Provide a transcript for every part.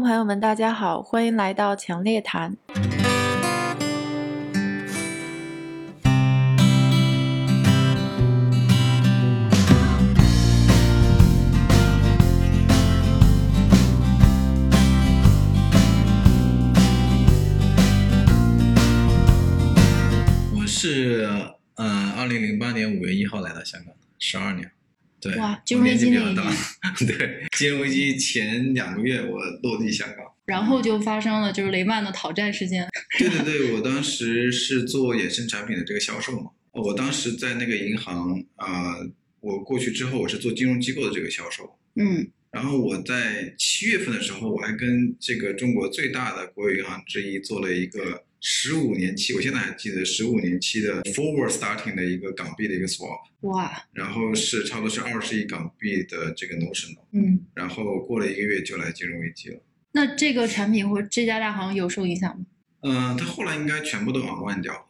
朋友们，大家好，欢迎来到强烈谈。我是呃，二零零八年五月一号来到香港，十二年。对，哇金融危机比那一较大。对，金融危机前两个月我落地香港。然后就发生了就是雷曼的讨债事件。对对对，我当时是做衍生产品的这个销售嘛。我当时在那个银行啊、我过去之后我是做金融机构的这个销售。嗯然后我在七月份的时候，我还跟这个中国最大的国有银行之一做了一个十五年期，我现在还记得十五年期的 forward starting 的一个港币的一个 swap，哇然后是差不多是二十亿港币的这个 notional，嗯，然后过了一个月就来金融危机了。那这个产品或这家大行有受影响吗？嗯、它后来应该全部都 unwind 掉了。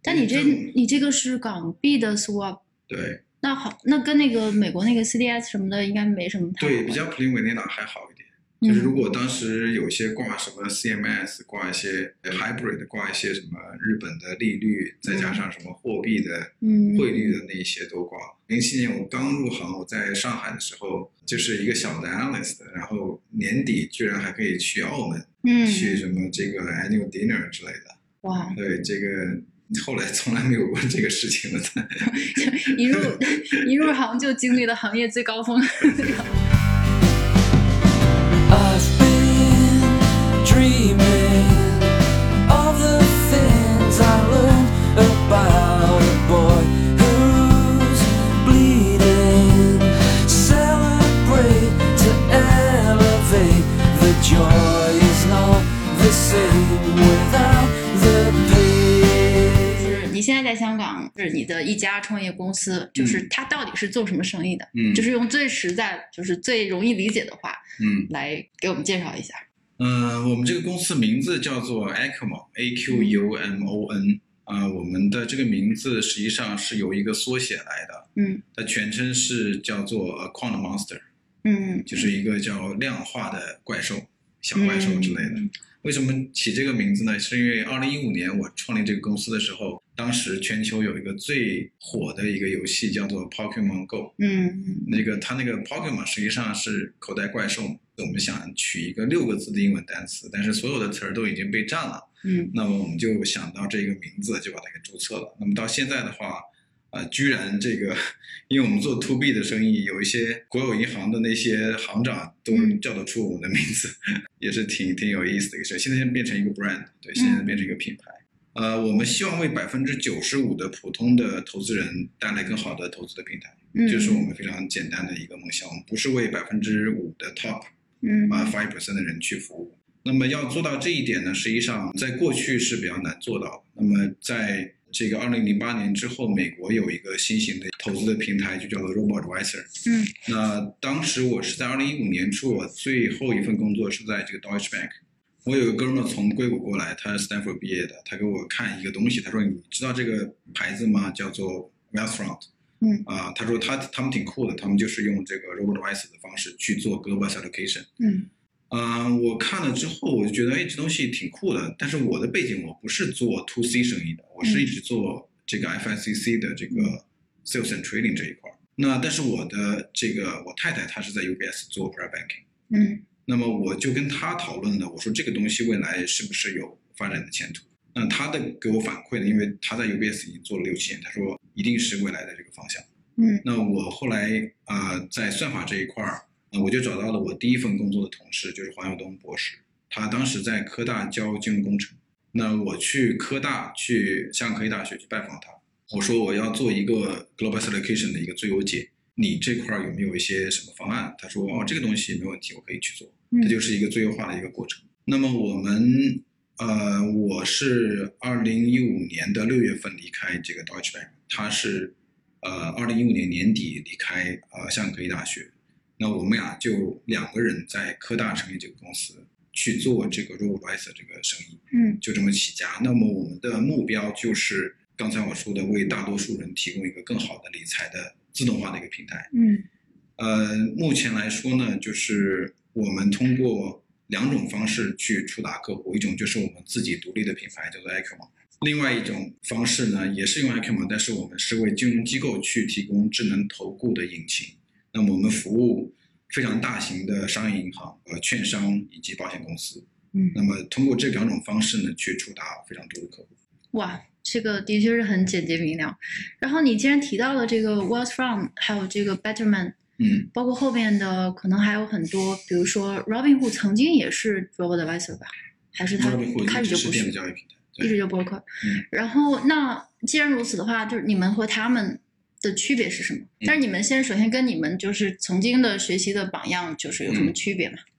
但你这嗯你这个是港币的 swap，对那好，那跟那个美国那个 CDS 什么的应该没什么太大对，比较 plain vanilla 还好一点。嗯就是如果当时有些挂什么 CMS，挂一些 hybrid，挂一些什么日本的利率，再加上什么货币的嗯汇率的那一些都挂。零七年我刚入行，我在上海的时候就是一个小的 analyst，然后年底居然还可以去澳门、嗯去什么这个 annual dinner 之类的。哇，对，这个后来从来没有过这个事情了。一入 一入行就经历了行业最高峰。在在香港，是你的一家创业公司，就是它到底是做什么生意的？嗯就是用最实在、就是最容易理解的话嗯来给我们介绍一下。嗯，我们这个公司名字叫做 Acmon，A Q U M O N。啊、我们的这个名字实际上是由一个缩写来的，嗯它全称是叫做呃 Quant Monster，嗯，就是一个叫量化的怪兽、小怪兽之类的。嗯为什么起这个名字呢？是因为二零一五年我创立这个公司的时候，当时全球有一个最火的一个游戏叫做 Pokemon Go。嗯那个它那个 Pokemon 实际上是口袋怪兽，我们想取一个六个字的英文单词，但是所有的词儿都已经被占了，嗯那么我们就想到这个名字，就把它给注册了。那么到现在的话，呃，居然这个，因为我们做 to B 的生意，有一些国有银行的那些行长都能叫得出我们的名字，也是挺挺有意思的一个事。现在变成一个 brand，对，现在变成一个品牌。呃，我们希望为百分之九十五的普通的投资人带来更好的投资的平台。嗯，这是我们非常简单的一个梦想。我们不是为百分之五的 top 嗯啊 five percent 的人去服务。那么要做到这一点呢，实际上在过去是比较难做到的。那么在这个二零零八年之后，美国有一个新型的投资的平台，就叫做 Robo Advisor。嗯那当时我是在二零一五年初，我最后一份工作是在这个 Deutsche Bank。我有个哥们儿从硅谷过来，他是 Stanford 毕业的，他给我看一个东西，他说：“你知道这个牌子吗？叫做 Wealthfront。”嗯啊，他说他他们挺酷的，他们就是用这个 Robot Advisor 的方式去做 Global Allocation。嗯嗯、我看了之后，我就觉得，哎，这东西挺酷的。但是我的背景我不是做 To C 生意的，我是一直做这个 FICC 的这个 Sales and Trading 这一块儿。那但是我的这个我太太她是在 UBS 做 Private Banking，嗯那么我就跟他讨论了，我说这个东西未来是不是有发展的前途？那他的给我反馈的，因为他在 UBS 已经做了六七年，他说一定是未来的这个方向。嗯那我后来呃在算法这一块儿，呃我就找到了我第一份工作的同事，就是黄耀东博士，他当时在科大教金融工程。那我去科大去香港科技大学去拜访他，我说我要做一个 global allocation 的一个最优解，你这块儿有没有一些什么方案？他说哦这个东西没问题，我可以去做。嗯这就是一个最优化的一个过程。那么我们呃，我是二零一五年的六月份离开这个 Deutsche Bank，他是呃二零一五年年底离开呃香港科技大学。那我们俩就两个人在科大成立这个公司，去做这个 RoboAdvisor 这个生意，嗯就这么起家。那么我们的目标就是刚才我说的，为大多数人提供一个更好的理财的自动化的一个平台。嗯呃，目前来说呢，就是我们通过两种方式去触达客户，一种就是我们自己独立的品牌叫做 Acumen，另外一种方式呢也是用 Acumen，但是我们是为金融机构去提供智能投顾的引擎。那么我们服务非常大型的商业银行、呃券商以及保险公司。嗯那么通过这两种方式呢，去触达非常多的客户。哇，这个的确是很简洁明了。然后你既然提到了这个 Wealthfront，还有这个 Betterment，嗯，包括后面的可能还有很多，比如说 Robinhood 曾经也是 Global Advisor 吧？还是他开始就不是？一直对，就播客。嗯然后那既然如此的话，就是你们和他们的区别是什么？嗯但是你们先首先跟你们就是曾经的学习的榜样就是有什么嗯区别吗？嗯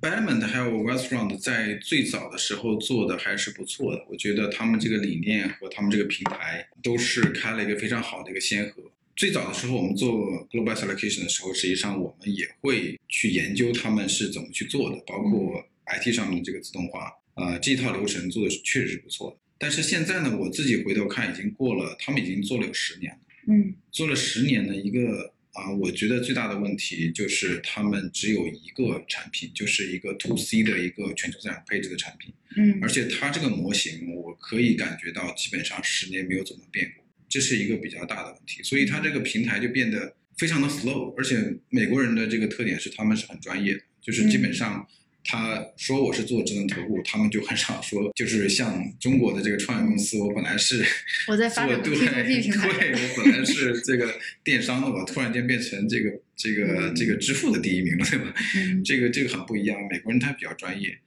b a d m o n t 还有 Westfront 在最早的时候做的还是不错的，我觉得他们这个理念和他们这个平台都是开了一个非常好的一个先河。最早的时候，我们做 Global Allocation 的时候，实际上我们也会去研究他们是怎么去做的，包括 IT 上面的这个自动化，呃，这一套流程做的确实是不错的。但是现在呢，我自己回头看，已经过了，他们已经做了有十年了。嗯做了十年的一个啊、我觉得最大的问题就是他们只有一个产品，就是一个 to C 的一个全球资产配置的产品，嗯而且它这个模型我可以感觉到基本上十年没有怎么变过，这是一个比较大的问题，所以它这个平台就变得非常的 slow，而且美国人的这个特点是他们是很专业的，就是基本上。他说我是做智能投顾，他们就很少说，就是像中国的这个创业公司，我本来是我在发展做对对，我本来是这个电商的，我突然间变成这个这个这个支付的第一名了，对吧？嗯这个这个很不一样，美国人他比较专业，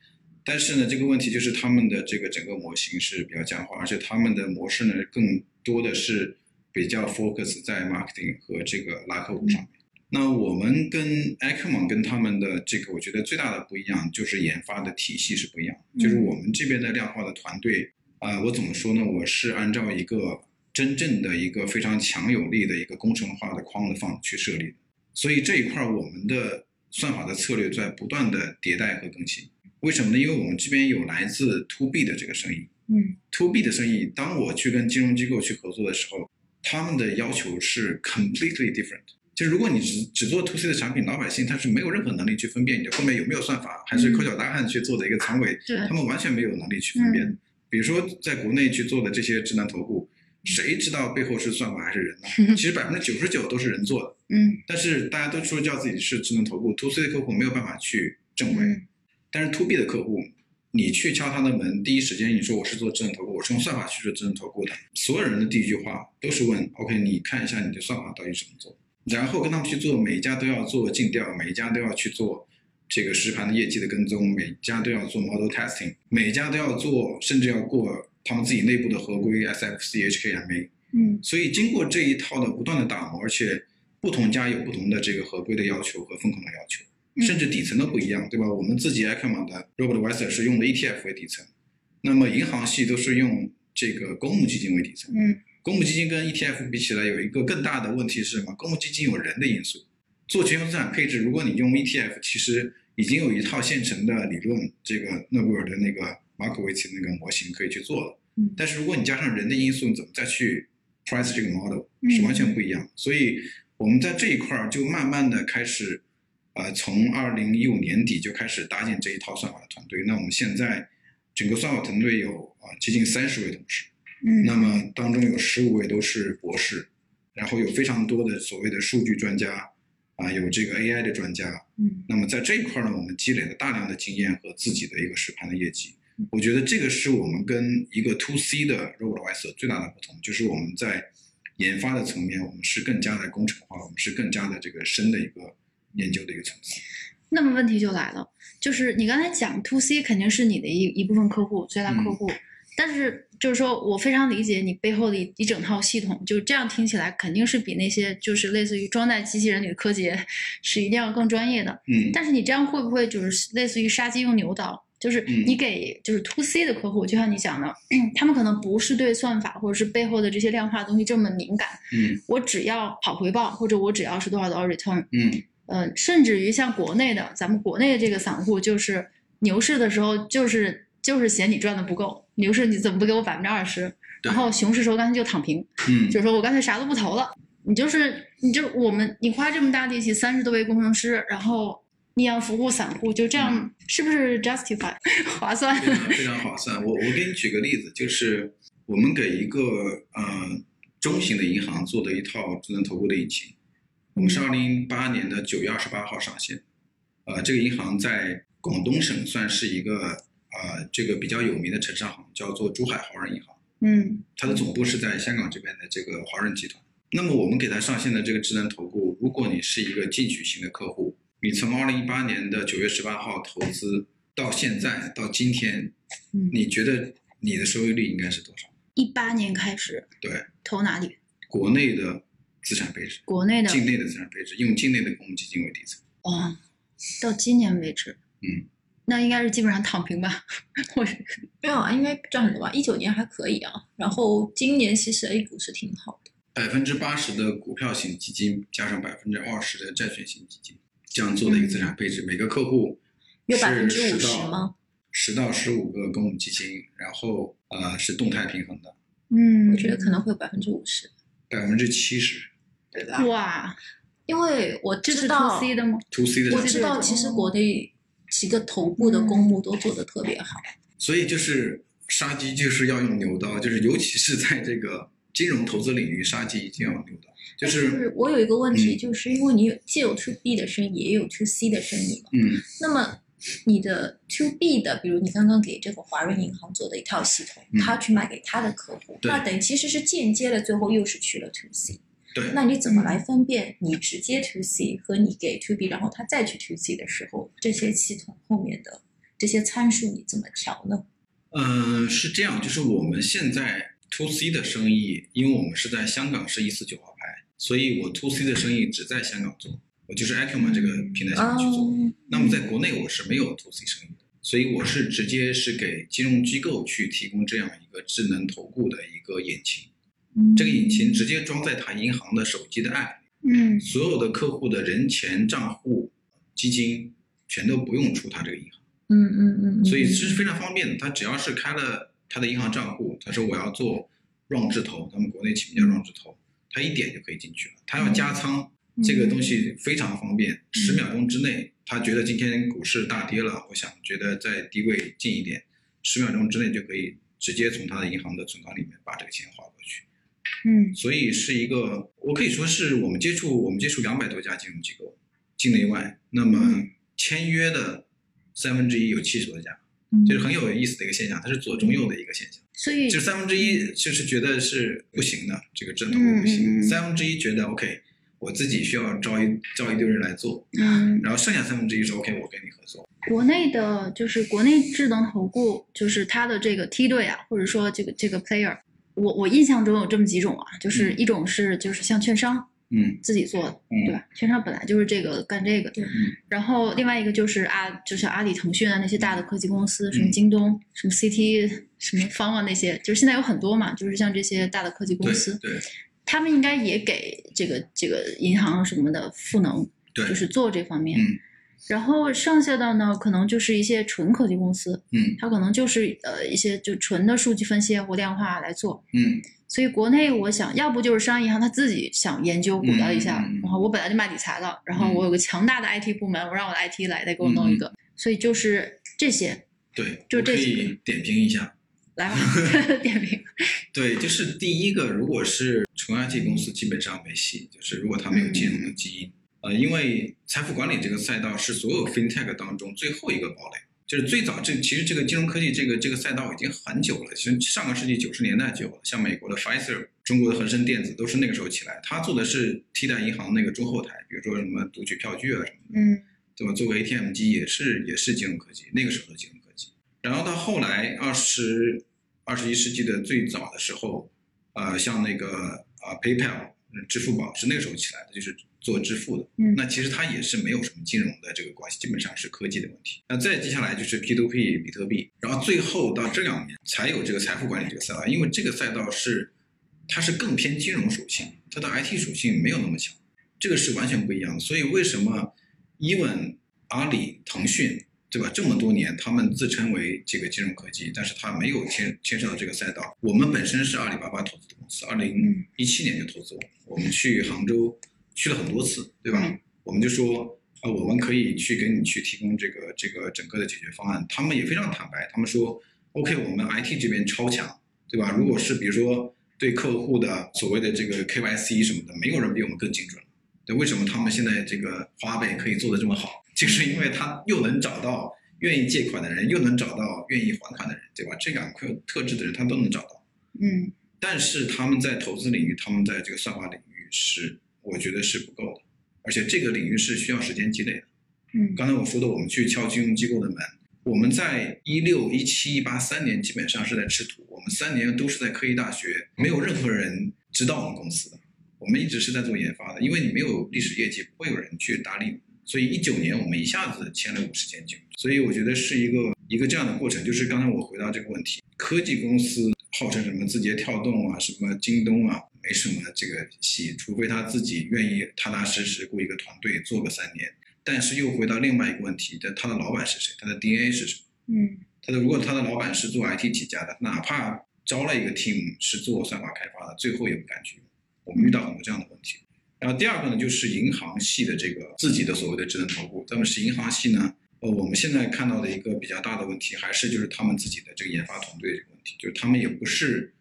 但是呢，这个问题就是他们的这个整个模型是比较僵化，而且他们的模式呢更多的是比较 focus 在 marketing 和这个拉客户上面。那我们跟 Acumen 跟他们的这个，我觉得最大的不一样就是研发的体系是不一样，就是我们这边的量化的团队，啊、我怎么说呢？我是按照一个真正的一个非常强有力的一个工程化的 quant fund 去设立的，所以这一块儿我们的算法的策略在不断的迭代和更新。为什么呢？因为我们这边有来自 to B 的这个生意嗯，to B 的生意，当我去跟金融机构去合作的时候，他们的要求是 completely different。就是如果你只只做 to C 的产品，老百姓他是没有任何能力去分辨你的后面有没有算法，还是抠脚大汉去做的一个仓位，对他们完全没有能力去分辨。比如说在国内去做的这些智能投顾，谁知道背后是算法还是人呢？其实百分之九十九都是人做的。嗯但是大家都说叫自己是智能投顾，to C 的客户没有办法去证伪，嗯但是 to B 的客户，你去敲他的门，第一时间你说我是做智能投顾，我是用算法去做智能投顾的，所有人的第一句话都是问，OK，你看一下你的算法到底怎么做，然后跟他们去做，每一家都要做尽调，每一家都要去做这个实盘的业绩的跟踪，每一家都要做 model testing，每一家都要做，甚至要过他们自己内部的合规 SFC、HKMA，嗯所以经过这一套的不断的打磨，而且不同家有不同的这个合规的要求和风控的要求，嗯甚至底层都不一样，对吧？我们自己 Acumen 的 Robot Advisor 是用的 ETF 为底层，那么银行系都是用这个公募基金为底层。嗯公募基金跟 ETF 比起来，有一个更大的问题是什么？公募基金有人的因素，做全球资产配置，如果你用 ETF，其实已经有一套现成的理论，这个诺贝尔的那个马可维奇那个模型可以去做了。嗯但是如果你加上人的因素，你怎么再去 price 这个 model 嗯是完全不一样。所以我们在这一块儿就慢慢的开始，呃，从二零一五年底就开始搭建这一套算法的团队。那我们现在整个算法团队有啊、接近三十位同事。嗯那么当中有十五位都是博士，然后有非常多的所谓的数据专家，啊，有这个 AI 的专家。嗯那么在这一块呢，我们积累了大量的经验和自己的一个实盘的业绩。我觉得这个是我们跟一个 to C 的 Robot Advisor 最大的不同，就是我们在研发的层面，我们是更加的工程化，我们是更加的这个深的一个研究的一个层次。那么问题就来了，就是你刚才讲 to C 肯定是你的一一部分客户，最大客户，但是就是说我非常理解你背后的一一整套系统，就这样听起来肯定是比那些就是类似于装在机器人里的柯洁是一定要更专业的。嗯但是你这样会不会就是类似于杀鸡用牛刀？就是嗯你给就是 to C 的客户，就像你讲的，他们可能不是对算法或者是背后的这些量化的东西这么敏感，嗯我只要好回报，或者我只要是多少多少 return，嗯呃，甚至于像国内的，咱们国内的这个散户，就是牛市的时候，就是就是嫌你赚的不够，牛市你怎么不给我百分之二十？然后熊市时候干脆就躺平，嗯就是说我干脆啥都不投了。你就是你就我们你花这么大力气，三十多位工程师，然后你要服务散户，就这样是不是 justify 划算？非常非常划算。我我给你举个例子，就是我们给一个呃中型的银行做的一套智能投顾的引擎，我们是二零零八年的九月二十八号上线。呃，这个银行在广东省算是一个呃这个比较有名的城商行，叫做珠海华润银行。嗯它的总部是在香港这边的这个华润集团。那么我们给它上线的这个智能投顾，如果你是一个进取型的客户，你从二零一八年的九月十八号投资到现在到今天，嗯，你觉得你的收益率应该是多少？一八年开始对，投哪里？国内的资产配置，国内的境内的资产配置，用境内的公募基金为底层。哦，到今年为止，嗯，那应该是基本上躺平吧？我没有啊，应该赚很多吧？一九年还可以啊，然后今年其实 A 股是挺好的。百分之八十的股票型基金加上百分之二十的债券型基金，这样做的一个资产配置，每个客户有是50% 10到吗？十到十五个公募基金，然后呃是动态平衡的，嗯，我觉得可能会有百分之五十，百分之七十对吧？哇，因为我这是知道 to C 的吗？to C 的我，知道，其实国内几个头部的公募都做得特别好。所以就是杀鸡就是要用牛刀，就是尤其是在这个金融投资领域，杀鸡一定要用牛刀，就是是我有一个问题，嗯。就是因为你有既有 to B 的生意，也有 to C 的生意嘛，嗯。那么你的 to B 的，比如你刚刚给这个华润银行做的一套系统，嗯。他去卖给他的客户，那等于其实是间接的，最后又是去了 to C。对，那你怎么来分辨你直接 to C 和你给 to B，然后他再去 to C 的时候，这些系统后面的这些参数你怎么调呢？呃是这样，就是我们现在 to C 的生意，因为我们是在香港是一四九号牌，所以我 to C 的生意只在香港做，我就是 Acumen 这个平台上面去做。哦那么在国内我是没有 to C 生意的，所以我是直接是给金融机构去提供这样一个智能投顾的一个引擎。这个引擎直接装在他银行的手机的 app，嗯所有的客户的人钱账户、基金全都不用出他这个银行，嗯嗯嗯，所以这是非常方便的。他只要是开了他的银行账户，他说我要做 run 智投，他们国内起名叫 run 智投，他一点就可以进去了。他要加仓，这个东西非常方便，十秒钟之内，他觉得今天股市大跌了，我想觉得在低位进一点，十秒钟之内就可以直接从他的银行的存款里面把这个钱划过去。嗯所以是一个，我可以说是我们接触我们接触两百多家金融机构，境内外，那么签约的三分之一有七十多家，就是很有意思的一个现象，它是左中右的一个现象。所以就三分之一就是觉得是不行的，这个正投不嗯嗯行，嗯三分之一觉得 OK，我自己需要招一招一堆人来做，嗯，然后剩下三分之一是 OK，我跟你合作。国内的就是国内智能投顾，就是它的这个梯队啊，或者说这个这个 player，我我印象中有这么几种啊，就是嗯一种是就是像券商嗯。自己做的，嗯。对吧？券商本来就是这个干这个。的，对然后另外一个就是阿就像阿里、腾讯啊那些大的科技公司，什么嗯。京东、什么 CT、什么方啊那些，就是现在有很多嘛，就是像这些大的科技公司，对他们应该也给这个这个银行什么的赋能，对，就是做这方面。嗯。然后剩下的呢，可能就是一些纯科技公司，嗯。它可能就是呃一些就纯的数据分析啊或量化来做。嗯所以国内我想要不就是商业银行他自己想研究鼓捣一下，然后我本来就卖理财了，然后我有个强大的 IT 部门，我让我的 IT 来再给我弄一个，所以就是这些对，就这几以点评一下。来吧，点评。对，就是第一个，如果是纯 IT 公司，基本上没戏。就是如果它没有金融的基因，呃，因为财富管理这个赛道是所有 FinTech 当中最后一个堡垒。就是最早这其实这个金融科技这个这个赛道已经很久了，其实上个世纪九十年代就有了，像美国的 Pfizer、中国的恒生电子都是那个时候起来，他做的是替代银行那个中后台，比如说什么读取票据啊什么的。嗯对吧？做个 ATM 机也是也是金融科技，那个时候的金融科技。然后到后来二十二十一世纪的最早的时候，呃，像那个啊、PayPal、嗯支付宝是那个时候起来的，就是做支付的。嗯那其实它也是没有什么金融的这个关系，基本上是科技的问题。那再接下来就是 P2P、比特币，然后最后到这两年才有这个财富管理这个赛道，因为这个赛道是它是更偏金融属性，它的 IT 属性没有那么强。这个是完全不一样的。所以为什么 even 阿里、腾讯，对吧？这么多年，他们自称为这个金融科技，但是他没有牵牵涉到这个赛道。我们本身是阿里巴巴投资的公司，二零一七年就投资我们，我们去杭州去了很多次，对吧？我们就说呃，我们可以去给你去提供这个这个整个的解决方案。他们也非常坦白，他们说，OK，我们 IT 这边超强，对吧？如果是比如说对客户的所谓的这个 KYC 什么的，没有人比我们更精准。对，为什么他们现在这个花呗可以做得这么好？就是因为他又能找到愿意借款的人，又能找到愿意还款的人，对吧？这两个特质的人他都能找到。嗯但是他们在投资领域，他们在这个算法领域是，我觉得是不够的，而且这个领域是需要时间积累的。嗯刚才我说的，我们去敲金融机构的门，我们在一六、一七、一八三年基本上是在吃土，我们三年都是在科技大学，没有任何人知道我们公司的，我们一直是在做研发的，因为你没有历史业绩，不会有人去搭理你。所以一九年我们一下子签了五十间酒，所以我觉得是一个一个这样的过程。就是刚才我回答这个问题，科技公司号称什么字节跳动啊，什么京东啊，没什么这个戏，除非他自己愿意踏踏实实雇一个团队做个三年。但是又回到另外一个问题，的他的老板是谁？他的 DNA 是什么？嗯他的如果他的老板是做 IT 起家的，哪怕招了一个 team 是做算法开发的，最后也不敢去用。我们遇到很多这样的问题。然后第二个呢，就是银行系的这个自己的所谓的智能投顾。咱们是银行系呢，呃，我们现在看到的一个比较大的问题，还是就是他们自己的这个研发团队的这个问题，就是他们也不是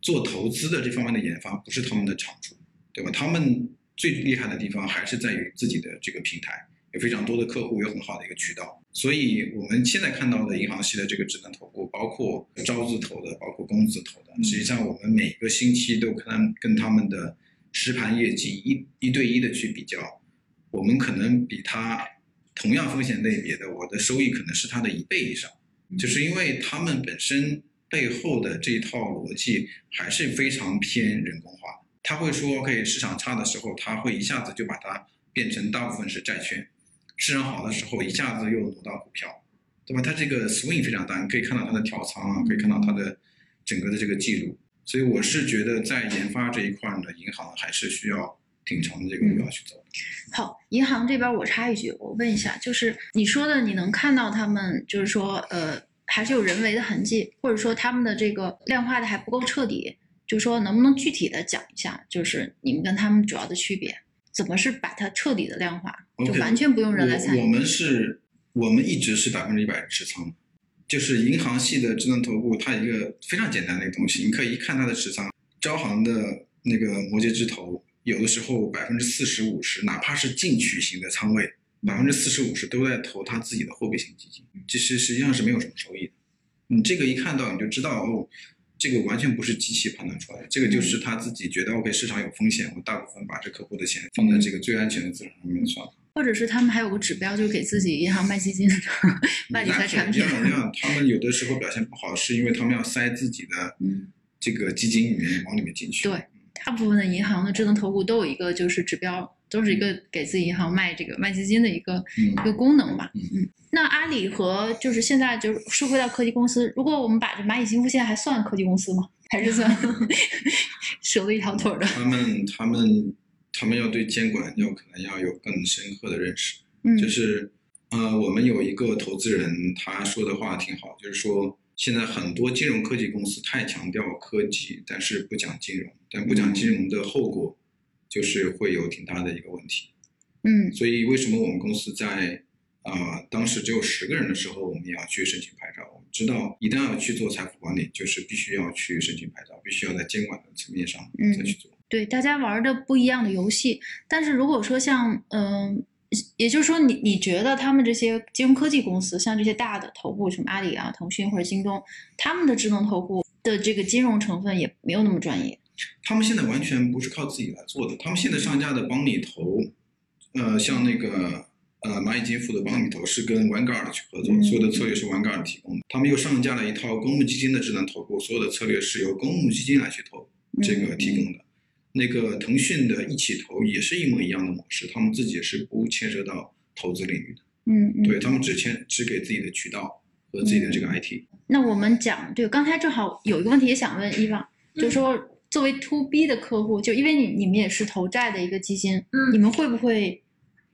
做投资的这方面的研发，不是他们的长处，对吧？他们最厉害的地方还是在于自己的这个平台。有非常多的客户，有很好的一个渠道，所以我们现在看到的银行系的这个智能投顾，包括招字头的，包括工字头的，实际上我们每个星期都跟跟他们的实盘业绩一一对一的去比较，我们可能比他同样风险类别的，我的收益可能是他的一倍以上，就是因为他们本身背后的这一套逻辑还是非常偏人工化。他会说，OK，市场差的时候，他会一下子就把它变成大部分是债券。市场好的时候，一下子又挪到股票，对吧？它这个 swing 非常大，你可以看到它的调仓啊，可以看到它的整个的这个记录。所以我是觉得在研发这一块呢，银行还是需要挺长的这个目标去走的。好，银行这边我插一句，我问一下，就是你说的，你能看到他们，就是说，呃，还是有人为的痕迹，或者说他们的这个量化的还不够彻底，就是说，能不能具体的讲一下，就是你们跟他们主要的区别，怎么是把它彻底的量化，就完全不用人来参与？我我们是，我们一直是百分之一百持仓的，就是银行系的智能投顾，它一个非常简单的一个东西，你可以一看它的持仓，招行的那个摩羯之头，有的时候百分之四十五十，哪怕是进取型的仓位，百分之四十五十都在投他自己的货币型基金，其实实际上是没有什么收益的。你这个一看到你就知道哦，这个完全不是机器判断出来的，这个就是他自己觉得 OK 市场有风险，我大部分把这客户的钱放在这个最安全的资产上面算了。或者是他们还有个指标，就是给自己银行卖基金、卖理财产品那。肯定要他们有的时候表现不好，是因为他们要塞自己的嗯这个基金里面往里面进去。对大部分的银行的智能投顾都有一个就是指标，都是一个给自己银行卖这个卖基金的一个嗯一个功能吧。嗯嗯，那阿里和就是现在就是说回到科技公司，如果我们把这蚂蚁金服现在还算科技公司吗？还是算 折了一条腿儿的？他们他们他们要对监管要可能要有更深刻的认识。嗯，就是呃，我们有一个投资人，他说的话挺好，就是说现在很多金融科技公司太强调科技，但是不讲金融，但不讲金融的后果就是会有挺大的一个问题。嗯所以为什么我们公司在啊、呃当时只有十个人的时候，我们也要去申请牌照？我们知道一旦要去做财富管理，就是必须要去申请牌照，必须要在监管的层面上嗯再去做。对，大家玩的不一样的游戏，但是如果说像嗯。也就是说你，你觉得他们这些金融科技公司，像这些大的头部，什么阿里啊、腾讯或者京东，他们的智能投顾的这个金融成分也没有那么专业。他们现在完全不是靠自己来做的，他们现在上架的帮你投，呃，像那个呃蚂蚁金服的帮你投是跟 Vanguard 去合作，嗯所有的策略是 Vanguard 提供的。他们又上架了一套公募基金的智能投顾，所有的策略是由公募基金来去投，这个提供的。那个腾讯的一起投也是一模一样的模式，他们自己是不牵涉到投资领域的，嗯嗯，对他们只牵只给自己的渠道和自己的这个 IT。那我们讲，对，刚才正好有一个问题也想问伊娃，就是说作为 to B 的客户，就因为你你们也是投债的一个基金，嗯你们会不会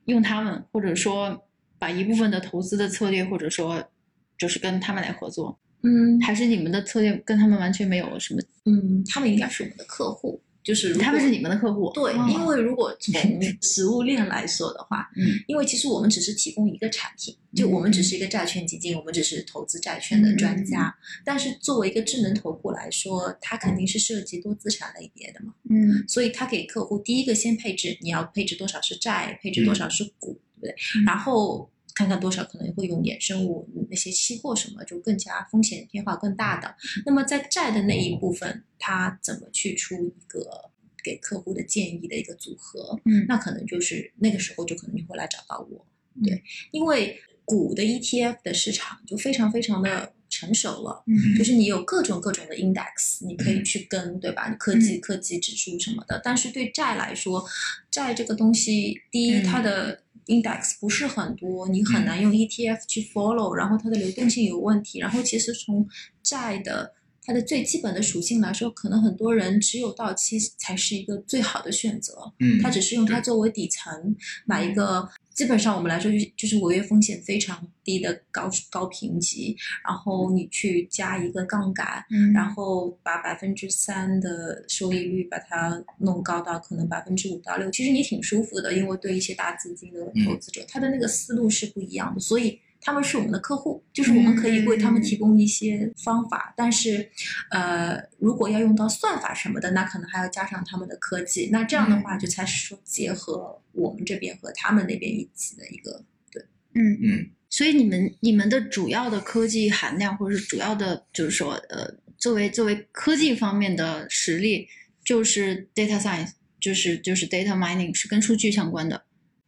用他们，或者说把一部分的投资的策略，或者说就是跟他们来合作，嗯还是你们的策略跟他们完全没有什么？嗯，他们应该是我们的客户，就是他们是你们的客户，对，哦。因为如果从 食物链来说的话，嗯，因为其实我们只是提供一个产品，就我们只是一个债券基金，我们只是投资债券的专家。但是作为一个智能投顾来说，它肯定是涉及多资产类别的嘛，嗯。所以它给客户第一个先配置，你要配置多少是债，配置多少是股，对不对？嗯。然后。看看多少可能会用衍生物那些期货什么，就更加风险变化更大的。那么在债的那一部分，它怎么去出一个给客户的建议的一个组合？嗯那可能就是那个时候就可能就会来找到我，嗯对，因为股的 ETF 的市场就非常非常的成熟了，嗯就是你有各种各种的 index，你可以去跟，对吧？科技科技指数什么的，但是对债来说，债这个东西，第一嗯它的 index 不是很多，你很难用 ETF 去 follow，然后它的流动性有问题，然后其实从债的它的最基本的属性来说，可能很多人只有到期才是一个最好的选择，嗯，它只是用它作为底层买一个，基本上我们来说就是就是违约风险非常低的高高评级，然后你去加一个杠杆，嗯。然后把百分之三的收益率把它弄高到可能百分之五到六，其实你挺舒服的，因为对一些大资金的投资者，他的那个思路是不一样的，所以。他们是我们的客户，就是我们可以为他们提供一些方法，但是，呃，如果要用到算法什么的，那可能还要加上他们的科技。那这样的话，就才是说结合我们这边和他们那边一起的一个对。嗯。嗯，所以你们你们的主要的科技含量，或者是主要的，就是说，呃，作为作为科技方面的实力，就是 data science，就是就是 data mining，是跟数据相关的。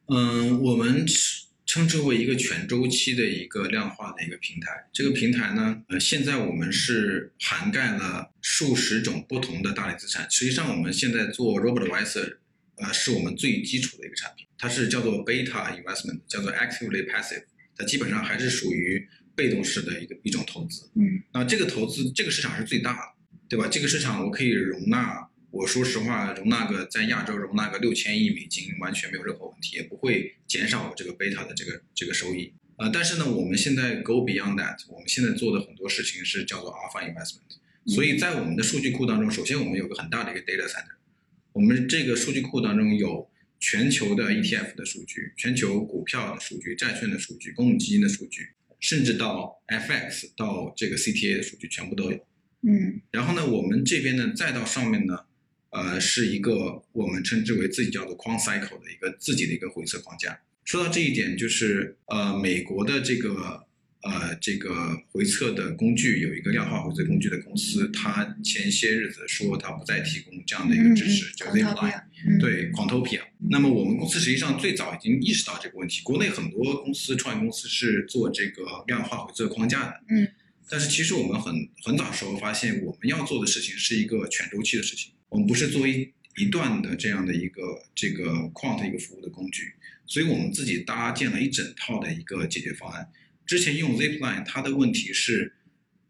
嗯，我们是称之为一个全周期的一个量化的一个平台。这个平台呢，呃，现在我们是涵盖了数十种不同的大类资产。实际上，我们现在做 Robot Advisor，呃，是我们最基础的一个产品，它是叫做 Beta Investment，叫做 Actively Passive，它基本上还是属于被动式的一个一种投资。嗯那这个投资这个市场是最大的，对吧？这个市场我可以容纳，我说实话，容纳个在亚洲容纳个六千亿美金，完全没有任何问题，也不会减少我这个贝塔的这个这个收益。呃，但是呢，我们现在 go beyond that，我们现在做的很多事情是叫做 alpha investment。所以在我们的数据库当中，首先我们有个很大的一个 data center，我们这个数据库当中有全球的 ETF 的数据、全球股票的数据、债券的数据、公募基金的数据，甚至到 FX 到这个 CTA 的数据全部都有。嗯然后呢，我们这边呢，再到上面呢，呃，是一个我们称之为自己叫做 Quant Cycle 的一个自己的一个回测框架。说到这一点，就是呃，美国的这个呃这个回测的工具有一个量化回测工具的公司，它前些日子说它不再提供这样的一个支持，叫 Zipline。嗯，对 Quantopia。那么我们公司实际上最早已经意识到这个问题，国内很多公司创业公司是做这个量化回测框架的，嗯，但是其实我们很很早时候发现，我们要做的事情是一个全周期的事情，我们不是作为一段的这样的一个这个 quant 一个服务的工具，所以我们自己搭建了一整套的一个解决方案。之前用 Zipline，它的问题是，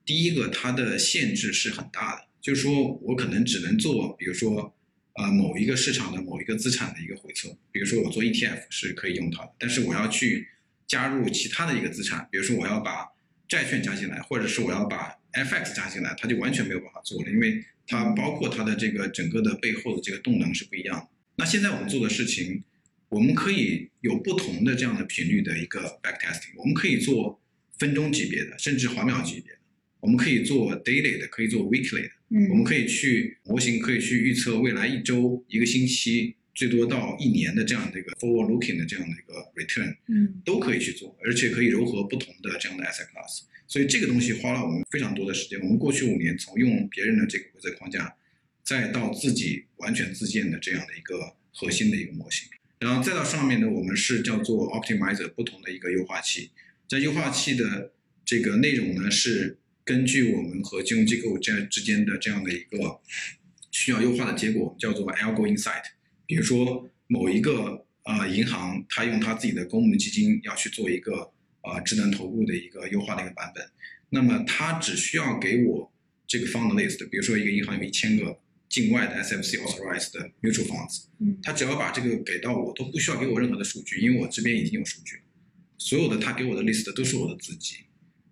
第一个它的限制是很大的，就是说我可能只能做，比如说。呃，某一个市场的某一个资产的一个回测，比如说我做 ETF 是可以用它的，但是我要去加入其他的一个资产，比如说我要把债券加进来，或者是我要把 FX 加进来，它就完全没有办法做了，因为它包括它的这个整个的背后的这个动能是不一样的。那现在我们做的事情，我们可以有不同的这样的频率的一个 backtesting，我们可以做分钟级别的，甚至毫秒级别的，我们可以做 daily 的，可以做 weekly 的。我们嗯可以去模型可以去预测未来一周、一个星期，最多到一年的这样的一个 forward looking 的这样的一个 return，嗯都可以去做，而且可以糅合不同的这样的 asset class。所以这个东西花了我们非常多的时间。我们过去五年从用别人的这个规则框架，再到自己完全自建的这样的一个核心的一个模型，然后再到上面呢，我们是叫做 optimizer 不同的一个优化器。在优化器的这个内容呢是。根据我们和金融机构这样之间的这样的一个需要优化的结果，叫做 algo insight。比如说某一个呃银行，它用它自己的公募基金要去做一个呃智能投顾的一个优化的一个版本，那么它只需要给我这个 fund list，比如说一个银行有一千个境外的 SFC authorized 的 mutual funds，嗯它只要把这个给到我，都不需要给我任何的数据，因为我这边已经有数据了，所有的他给我的 list 都是我的自己。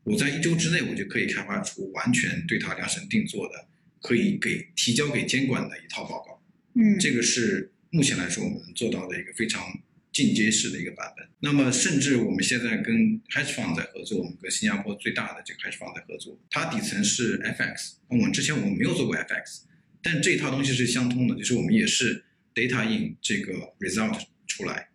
我在一周之内，我就可以开发出完全对它量身定做的，可以给提交给监管的一套报告。嗯这个是目前来说我们做到的一个非常进阶式的一个版本。那么，甚至我们现在跟 hedge fund 在合作，我们跟新加坡最大的这个 hedge fund 在合作，它底层是 FX，那我们之前我们没有做过 FX，但这一套东西是相通的，就是我们也是 data in 这个 result 出来，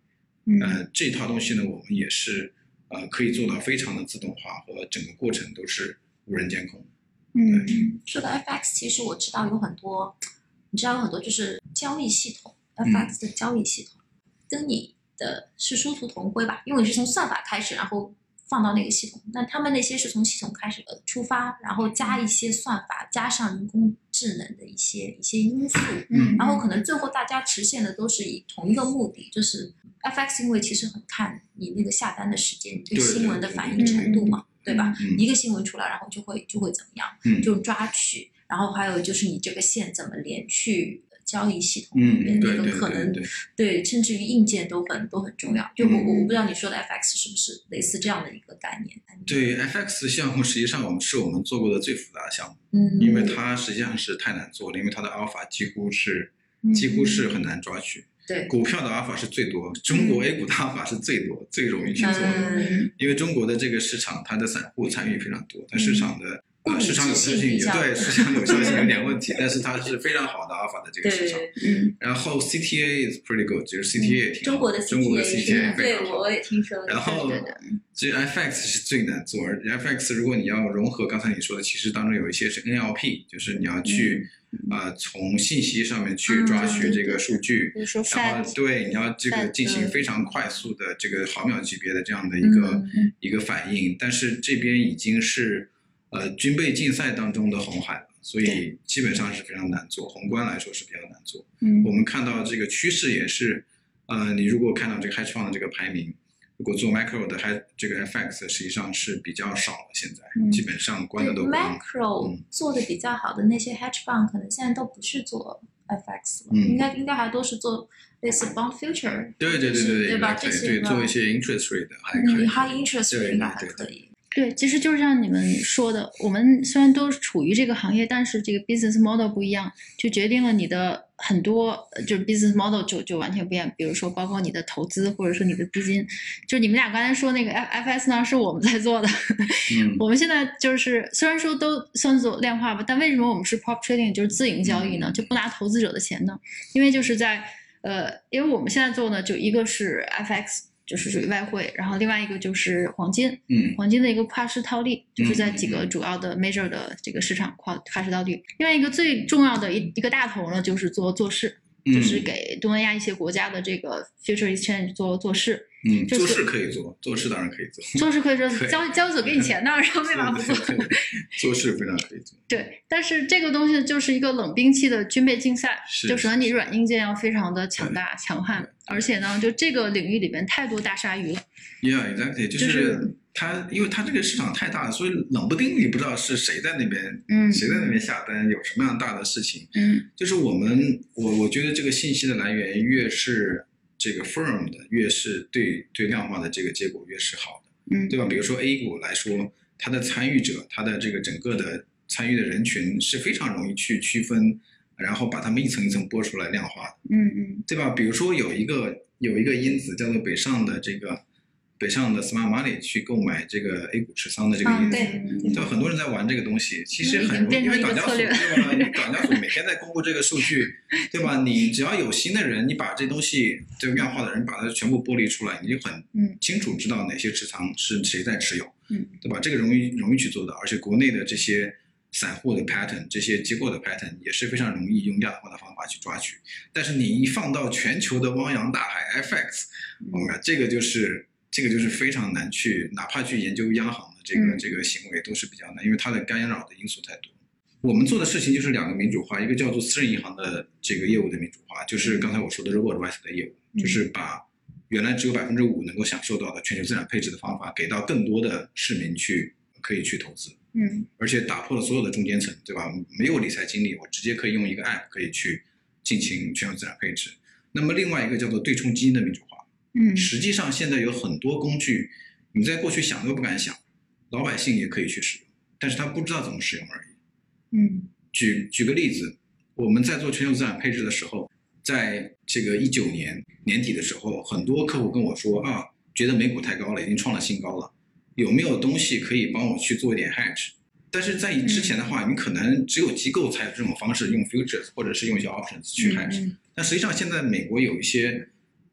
嗯呃，这套东西呢，我们也是呃可以做到非常的自动化和整个过程都是无人监控的。嗯说到 FX，其实我知道有很多，你知道有很多就是交易系统嗯，FX 的交易系统，跟你的是殊途同归吧，因为你是从算法开始，然后放到那个系统，那他们那些是从系统开始呃出发，然后加一些算法，加上人工智能的一些一些因素，嗯然后可能最后大家实现的都是以同一个目的，就是 FX，因为其实很看你那个下单的时间，你对对新闻的反应程度嘛，对吧？嗯一个新闻出来，然后就会就会怎么样，嗯。就抓取，然后还有就是你这个线怎么连去交易系统里面，嗯，对那对个可能对对，甚至于硬件都很都很重要。就我我不知道你说的 FX 是不是类似这样的一个概念？对 FX 项目实际上我们是我们做过的最复杂的项目，嗯，因为它实际上是太难做了，因为它的 alpha 几乎是嗯几乎是很难抓取。对，股票的 alpha 是最多，中国 A 股的 alpha 是最多，最容易去做的。嗯因为中国的这个市场，它的散户参与非常多，它市场的市场有效性也对市场有效性有点 问题，但是它是非常好的 alpha 的这个市场。嗯然后 CTA is pretty good，就是 CTA 也挺好中国的中国的 CTA CTA 非对。我也听说。然后对对这 FX 是最难做，而 FX 如果你要融合刚才你说的，其实当中有一些是 NLP，就是你要去啊、从信息上面去嗯抓取这个数据，然后对你要这个进行非常快速的这个毫秒级别的这样的一个、嗯一个反应，但是这边已经是呃军备竞赛当中的红海了，所以基本上是非常难做，宏观来说是比较难做。嗯我们看到这个趋势也是，呃，你如果看到这个 hedge fund 的这个排名，如果做 macro 的 hedge 这个 FX 实际上是比较少了，现在、嗯基本上关的都关了。macro 嗯做的比较好的那些 hedge fund 可能现在都不是做 FX 了，嗯应该应该还都是做类似 bond future，对对对是对对吧？对这些吧对做一些 interest rate 的还可以。嗯 high interest rate 应该还可以。对，其实就是像你们说的，我们虽然都处于这个行业，但是这个 business model 不一样，就决定了你的很多呃就是 business model 就就完全不一样。比如说，包括你的投资，或者说你的资金，就你们俩刚才说那个 F FS 呢，是我们在做的。嗯我们现在就是虽然说都算做量化吧，但为什么我们是 prop trading 就是自营交易呢？就不拿投资者的钱呢？因为就是在呃，因为我们现在做呢，就一个是 FX，就是属于外汇，然后另外一个就是黄金。嗯黄金的一个跨市套利，就是在几个主要的 major 的这个市场跨跨市套利。另外一个最重要的一一个大头呢，就是做做市，就是嗯给东南亚一些国家的这个 future exchange 做做事。嗯，做事可以做，做事当然可以做，做事可以说交交易所给你钱呢，然后为嘛不做？做事非常可以做。对，但是这个东西就是一个冷兵器的军备竞赛，是就首先你软硬件要非常的强大强悍，而且呢，就这个领域里边太多大鲨鱼了。Yeah, exactly，就就是是它，因为它这个市场太大了，所以冷不丁你不知道是谁在那边，嗯谁在那边下单，有什么样大的事情。嗯就是我们，我我觉得这个信息的来源越是这个 firm 的，越是对对量化的这个结果越是好的，嗯对吧？比如说 A 股来说，它的参与者，它的这个整个的参与的人群是非常容易去区分，然后把他们一层一层剥出来量化的。嗯嗯对吧？比如说有一个有一个因子叫做北上的这个北上的 smart money 去购买这个 A 股持仓的这个啊因子，对对？很多人在玩这个东西，其实很容易，因为港交所策略对吧？因为港交所每天在公布这个数据，对吧？你只要有心的人，你把这东西这个量化的人把它全部剥离出来，你就很嗯清楚知道哪些持仓是谁在持有，嗯，对吧？这个容易容易去做到，而且国内的这些散户的 pattern，这些机构的 pattern 也是非常容易用量化的方法去抓取。但是你一放到全球的汪洋大海 FX，我嗯们这个就是这个就是非常难去，哪怕去研究央行的这个、嗯这个行为都是比较难，因为它的干扰的因素太多。我们做的事情就是两个民主化，一个叫做私人银行的这个业务的民主化，就是刚才我说的 robo advice 的业务，嗯就是把原来只有百分之五能够享受到的全球资产配置的方法，给到更多的市民去可以去投资。嗯而且打破了所有的中间层，对吧？没有理财经历，我直接可以用一个 app 可以去进行全球资产配置。那么另外一个叫做对冲基金的民主化，嗯实际上现在有很多工具，你在过去想都不敢想，老百姓也可以去使用，但是他不知道怎么使用而已。嗯举举个例子，我们在做全球资产配置的时候，在这个一九年年底的时候，很多客户跟我说啊，觉得美股太高了，已经创了新高了，有没有东西可以帮我去做一点 hedge？但是在之前的话，你可能只有机构才有这种方式，用 futures 或者是用一些 options 去 hedge。嗯但实际上现在美国有一些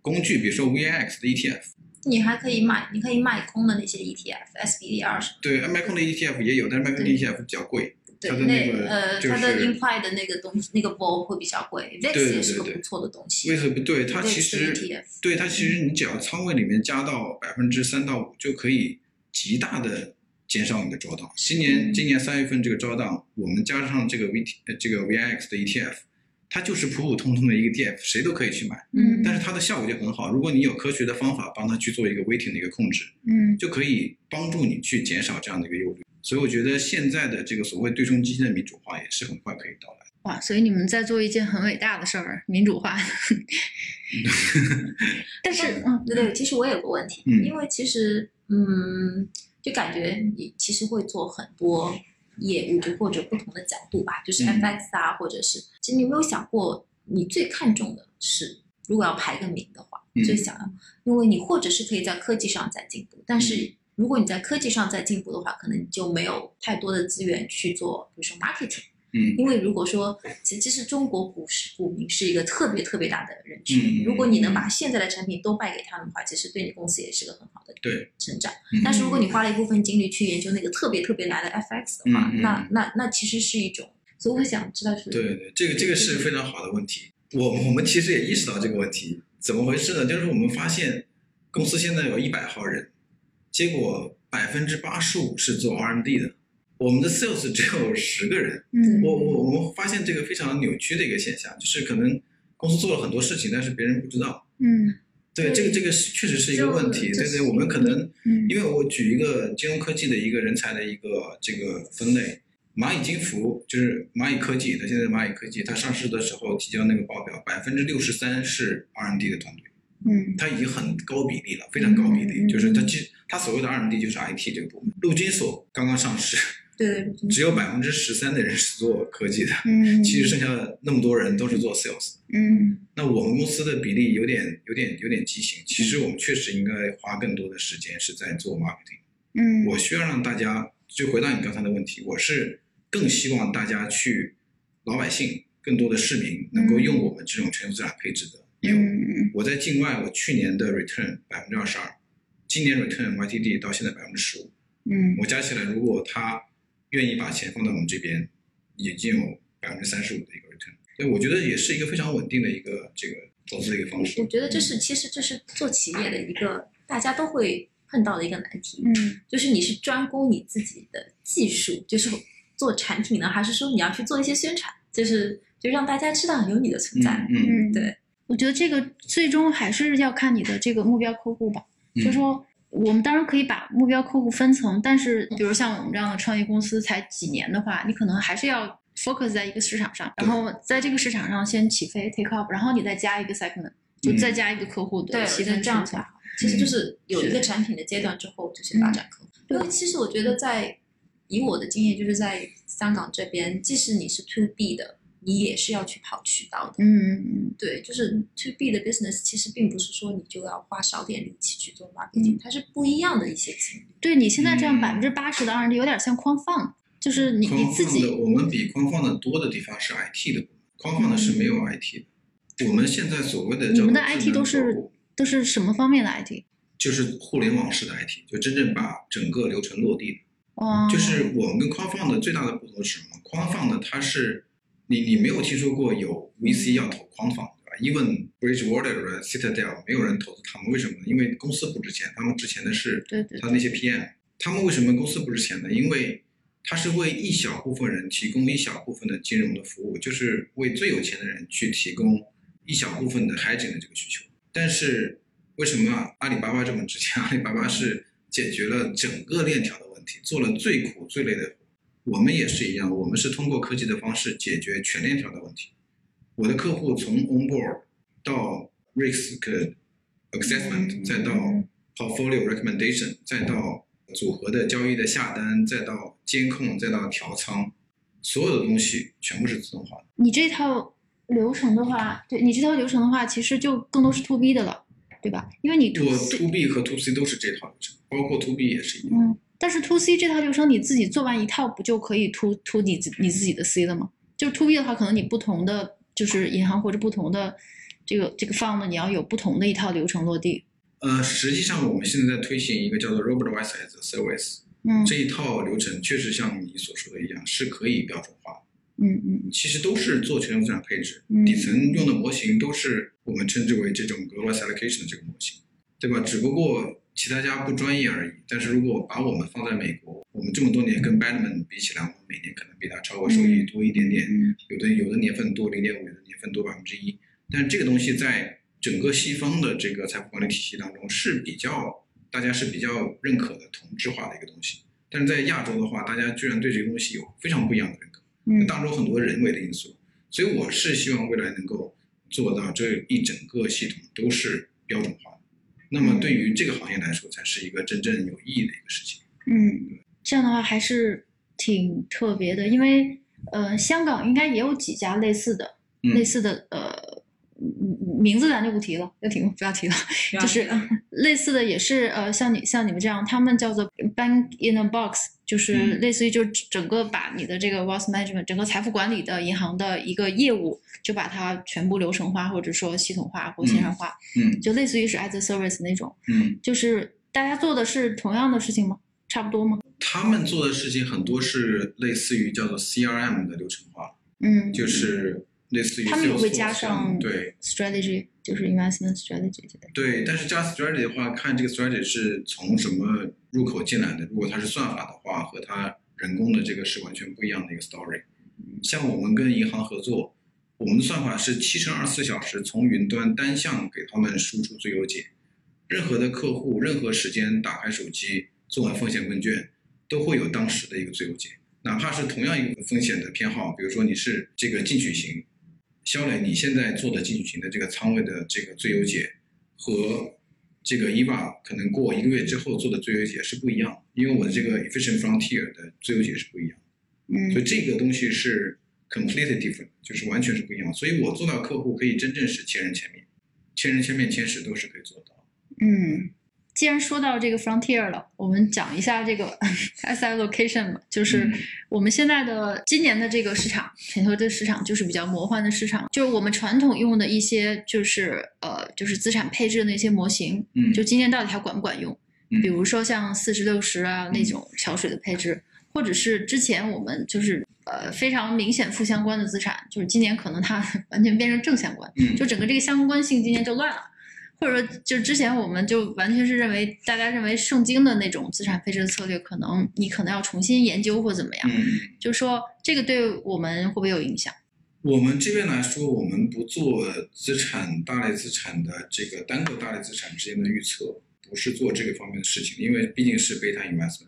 工具，比如说 VIX 的 ETF，你还可以买，你可以卖空的那些 E ETF、SPDR 什么对，卖空的 ETF 也有，但是卖空的 ETF 比较贵。对，它的那个呃，它的 imply 的那个东西，那个 vol 会比较贵，VIX 也是个不错的东西。为什么不对？它其实对它其实你只要仓位里面加到百分之三到五，就可以极大的减少你的 drawdown。今年嗯今年三月份这个 drawdown，我们加上这个 V 这个 VIX 的 ETF，它就是普普通通的一个 ETF，谁都可以去买。嗯但是它的效果就很好，如果你有科学的方法帮它去做一个 weighting 的一个控制，嗯就可以帮助你去减少这样的一个忧虑。所以我觉得现在的这个所谓对冲基金的民主化也是很快可以到来的。哇，所以你们在做一件很伟大的事儿，民主化。但是，嗯，对对，其实我有个问题，嗯因为其实嗯，就感觉你其实会做很多业务，就或者不同的角度吧，就是嗯 FX 啊，或者是，其实你有没有想过，你最看重的是，如果要排个名的话，嗯最想要，因为你或者是可以在科技上再进步，但嗯是。如果你在科技上再进步的话，可能你就没有太多的资源去做，比如说 marketing。嗯因为如果说，其其实中国股市股民是一个特别特别大的人群，嗯如果你能把现在的产品都卖给他们的话，其实对你公司也是个很好的对成长。嗯但是如果你花了一部分精力去研究那个特别特别难的 FX 的话，那那那其实是一种，所以我想知道是，对对，这个这个是非常好的问题。我我们其实也意识到这个问题，怎么回事呢？就是我们发现公司现在有一百号人，结果百分之八十五是做 R&D 的，我们的 sales 只有十个人。嗯我我我们发现这个非常扭曲的一个现象，就是可能公司做了很多事情，但是别人不知道。嗯对，这个这个是确实是一个问题。对对，我们可能嗯因为我举一个金融科技的一个人才的一个这个分类，蚂蚁金服就是蚂蚁科技，它现在蚂蚁科技，它上市的时候提交那个报表，百分之六十三是 R&D 的团队，嗯它已经很高比例了，非常高比例，嗯就是它其它所谓的 R&D 就是 IT 这个部门。陆金所刚刚上市，对只有百分之十三的人是做科技的，嗯，其实剩下的那么多人都是做 sales。嗯那我们公司的比例有点、有点、有点畸形。其实我们确实应该花更多的时间是在做 marketing。嗯，我需要让大家，就回到你刚才的问题，我是更希望大家去老百姓、更多的市民能够用我们这种全球资产配置的业务。嗯我在境外，我去年的 return 百分之二十二，今年 return YTD 到现在百分之十五，嗯我加起来，如果他愿意把钱放到我们这边，已经有百分之三十五的一个 return。所以我觉得也是一个非常稳定的一个这个投资的一个方式。我觉得这是其实这是做企业的一个大家都会碰到的一个难题，嗯就是你是专攻你自己的技术，就是做产品呢，还是说你要去做一些宣传，就是就让大家知道有你的存在。嗯嗯嗯，对，我觉得这个最终还是要看你的这个目标客户吧。嗯就说我们当然可以把目标客户分层，但是比如像我们这样的创业公司才几年的话，你可能还是要 focus 在一个市场上，然后在这个市场上先起飞 take off，然后你再加一个 segment，就嗯再加一个客户对，的我觉得细分群层。这样才好。其实就是有一个产品的阶段之后，就去发展客户。因为其实我觉得在以我的经验，就是在香港这边，即使你是 to B 的，你也是要去跑渠道的。嗯嗯嗯对，就是 to B 的 business，其实并不是说你就要花少点力气去做 marketing，、它是不一样的一些经历。对你现在这样嗯百分之八十的 R&D 有点像框放，就是你你自己框放的，我们比框放的多的地方是 IT 的框放的是没有 IT 的。我们现在所谓的你们的 IT 都是都是什么方面的 IT？就是互联网式的 IT，就真正把整个流程落地的。哦，就是我们跟框放的最大的不同是什么？框放的它是你你没有听说过有 VC 要投框放对吧？Even Bridgewater、Citadel 没有人投资他们，为什么呢？因为公司不值钱，他们值钱的是他那些 PM。他们为什么公司不值钱呢？因为它是为一小部分人提供一小部分的金融的服务，就是为最有钱的人去提供一小部分的 hedging 的这个需求。但是为什么阿里巴巴这么值钱？阿里巴巴是解决了整个链条的问题，做了最苦最累的活。我们也是一样，我们是通过科技的方式解决全链条的问题。我的客户从 onboard 到 risk assessment，再到 portfolio recommendation，再到组合的交易的下单，再到监控，再到调仓，所有的东西全部是自动化的。你这套流程的话，对你这套流程的话，其实就更多是 to B 的了，对吧？因为你 to 我 to B 和 to C 都是这套流程，包括 to B 也是一样。嗯，但是 to C 这套流程你自己做完一套，不就可以 to to 你自你自己的 C 了吗？就是 to B 的话，可能你不同的就是银行或者不同的这个这个 fund，你要有不同的一套流程落地。呃，实际上我们现在在推行一个叫做 Robot Wise as a Service 嗯这一套流程，确实像你所说的一样，是可以标准化。嗯嗯其实都是做全球资产配置，嗯底层用的模型都是我们称之为这种 global allocation 的这个模型，对吧？只不过其他家不专业而已。但是如果把我们放在美国，我们这么多年跟 Badman 比起来，我们每年可能比他超额收益多一点点，嗯有的有的年份多零点五，有的年份多百分之一。但这个东西在整个西方的这个财富管理体系当中是比较大家是比较认可的同质化的一个东西。但是在亚洲的话，大家居然对这个东西有非常不一样的认可。嗯当中很多人为的因素，所以我是希望未来能够做到这一整个系统都是标准化的。那么对于这个行业来说，才是一个真正有意义的一个事情。嗯，这样的话还是挺特别的，因为呃，香港应该也有几家类似的、嗯类似的呃。嗯名字咱就不提了，要提吗？不要提了。就是 类似的，也是呃，像你像你们这样，他们叫做 bank in a box，就是嗯类似于就整个把你的这个 wealth management 整个财富管理的银行的一个业务，就把它全部流程化，或者说系统化或线上化，嗯就类似于是 as a service 那种。嗯，就是大家做的是同样的事情吗？差不多吗？他们做的事情很多是类似于叫做 CRM 的流程化，嗯，就是类似于他们也会加上对 strategy，就是 investment strategy。对，但是加 strategy 的话，看这个 strategy 是从什么入口进来的。如果它是算法的话，和它人工的这个是完全不一样的一个 story。像我们跟银行合作，我们的算法是七乘二十四小时从云端单向给他们输出最优解。任何的客户，任何时间打开手机做完风险问卷，都会有当时的一个最优解。哪怕是同样一个风险的偏好，比如说你是这个进取型，肖磊，你现在做的进取型的这个仓位的这个最优解和这个 EVA 可能过一个月之后做的最优解是不一样的，因为我的这个 Efficient Frontier 的最优解是不一样的，所以嗯这个东西是 completely different，就是完全是不一样。所以我做到客户可以真正是千人千面，千人千面千实都是可以做到。嗯，既然说到这个 frontier 了，我们讲一下这个 SI location 吧，就是嗯我们现在的今年的这个市场，全球的市场就是比较魔幻的市场，就是我们传统用的一些就是呃就是资产配置的那些模型，嗯，就今年到底还管不管用？嗯比如说像四十六十啊那种桥水的配置，或者是之前我们就是呃非常明显负相关的资产，就是今年可能它 完全变成正相关，嗯就整个这个相关性今年就乱了。或者说，就之前我们就完全是认为，大家认为圣经的那种资产配置的策略，可能你可能要重新研究或怎么样。嗯，就是说，这个对我们会不会有影响？我们这边来说，我们不做资产大类资产的这个单个大类资产之间的预测，不是做这个方面的事情，因为毕竟是 beta investment。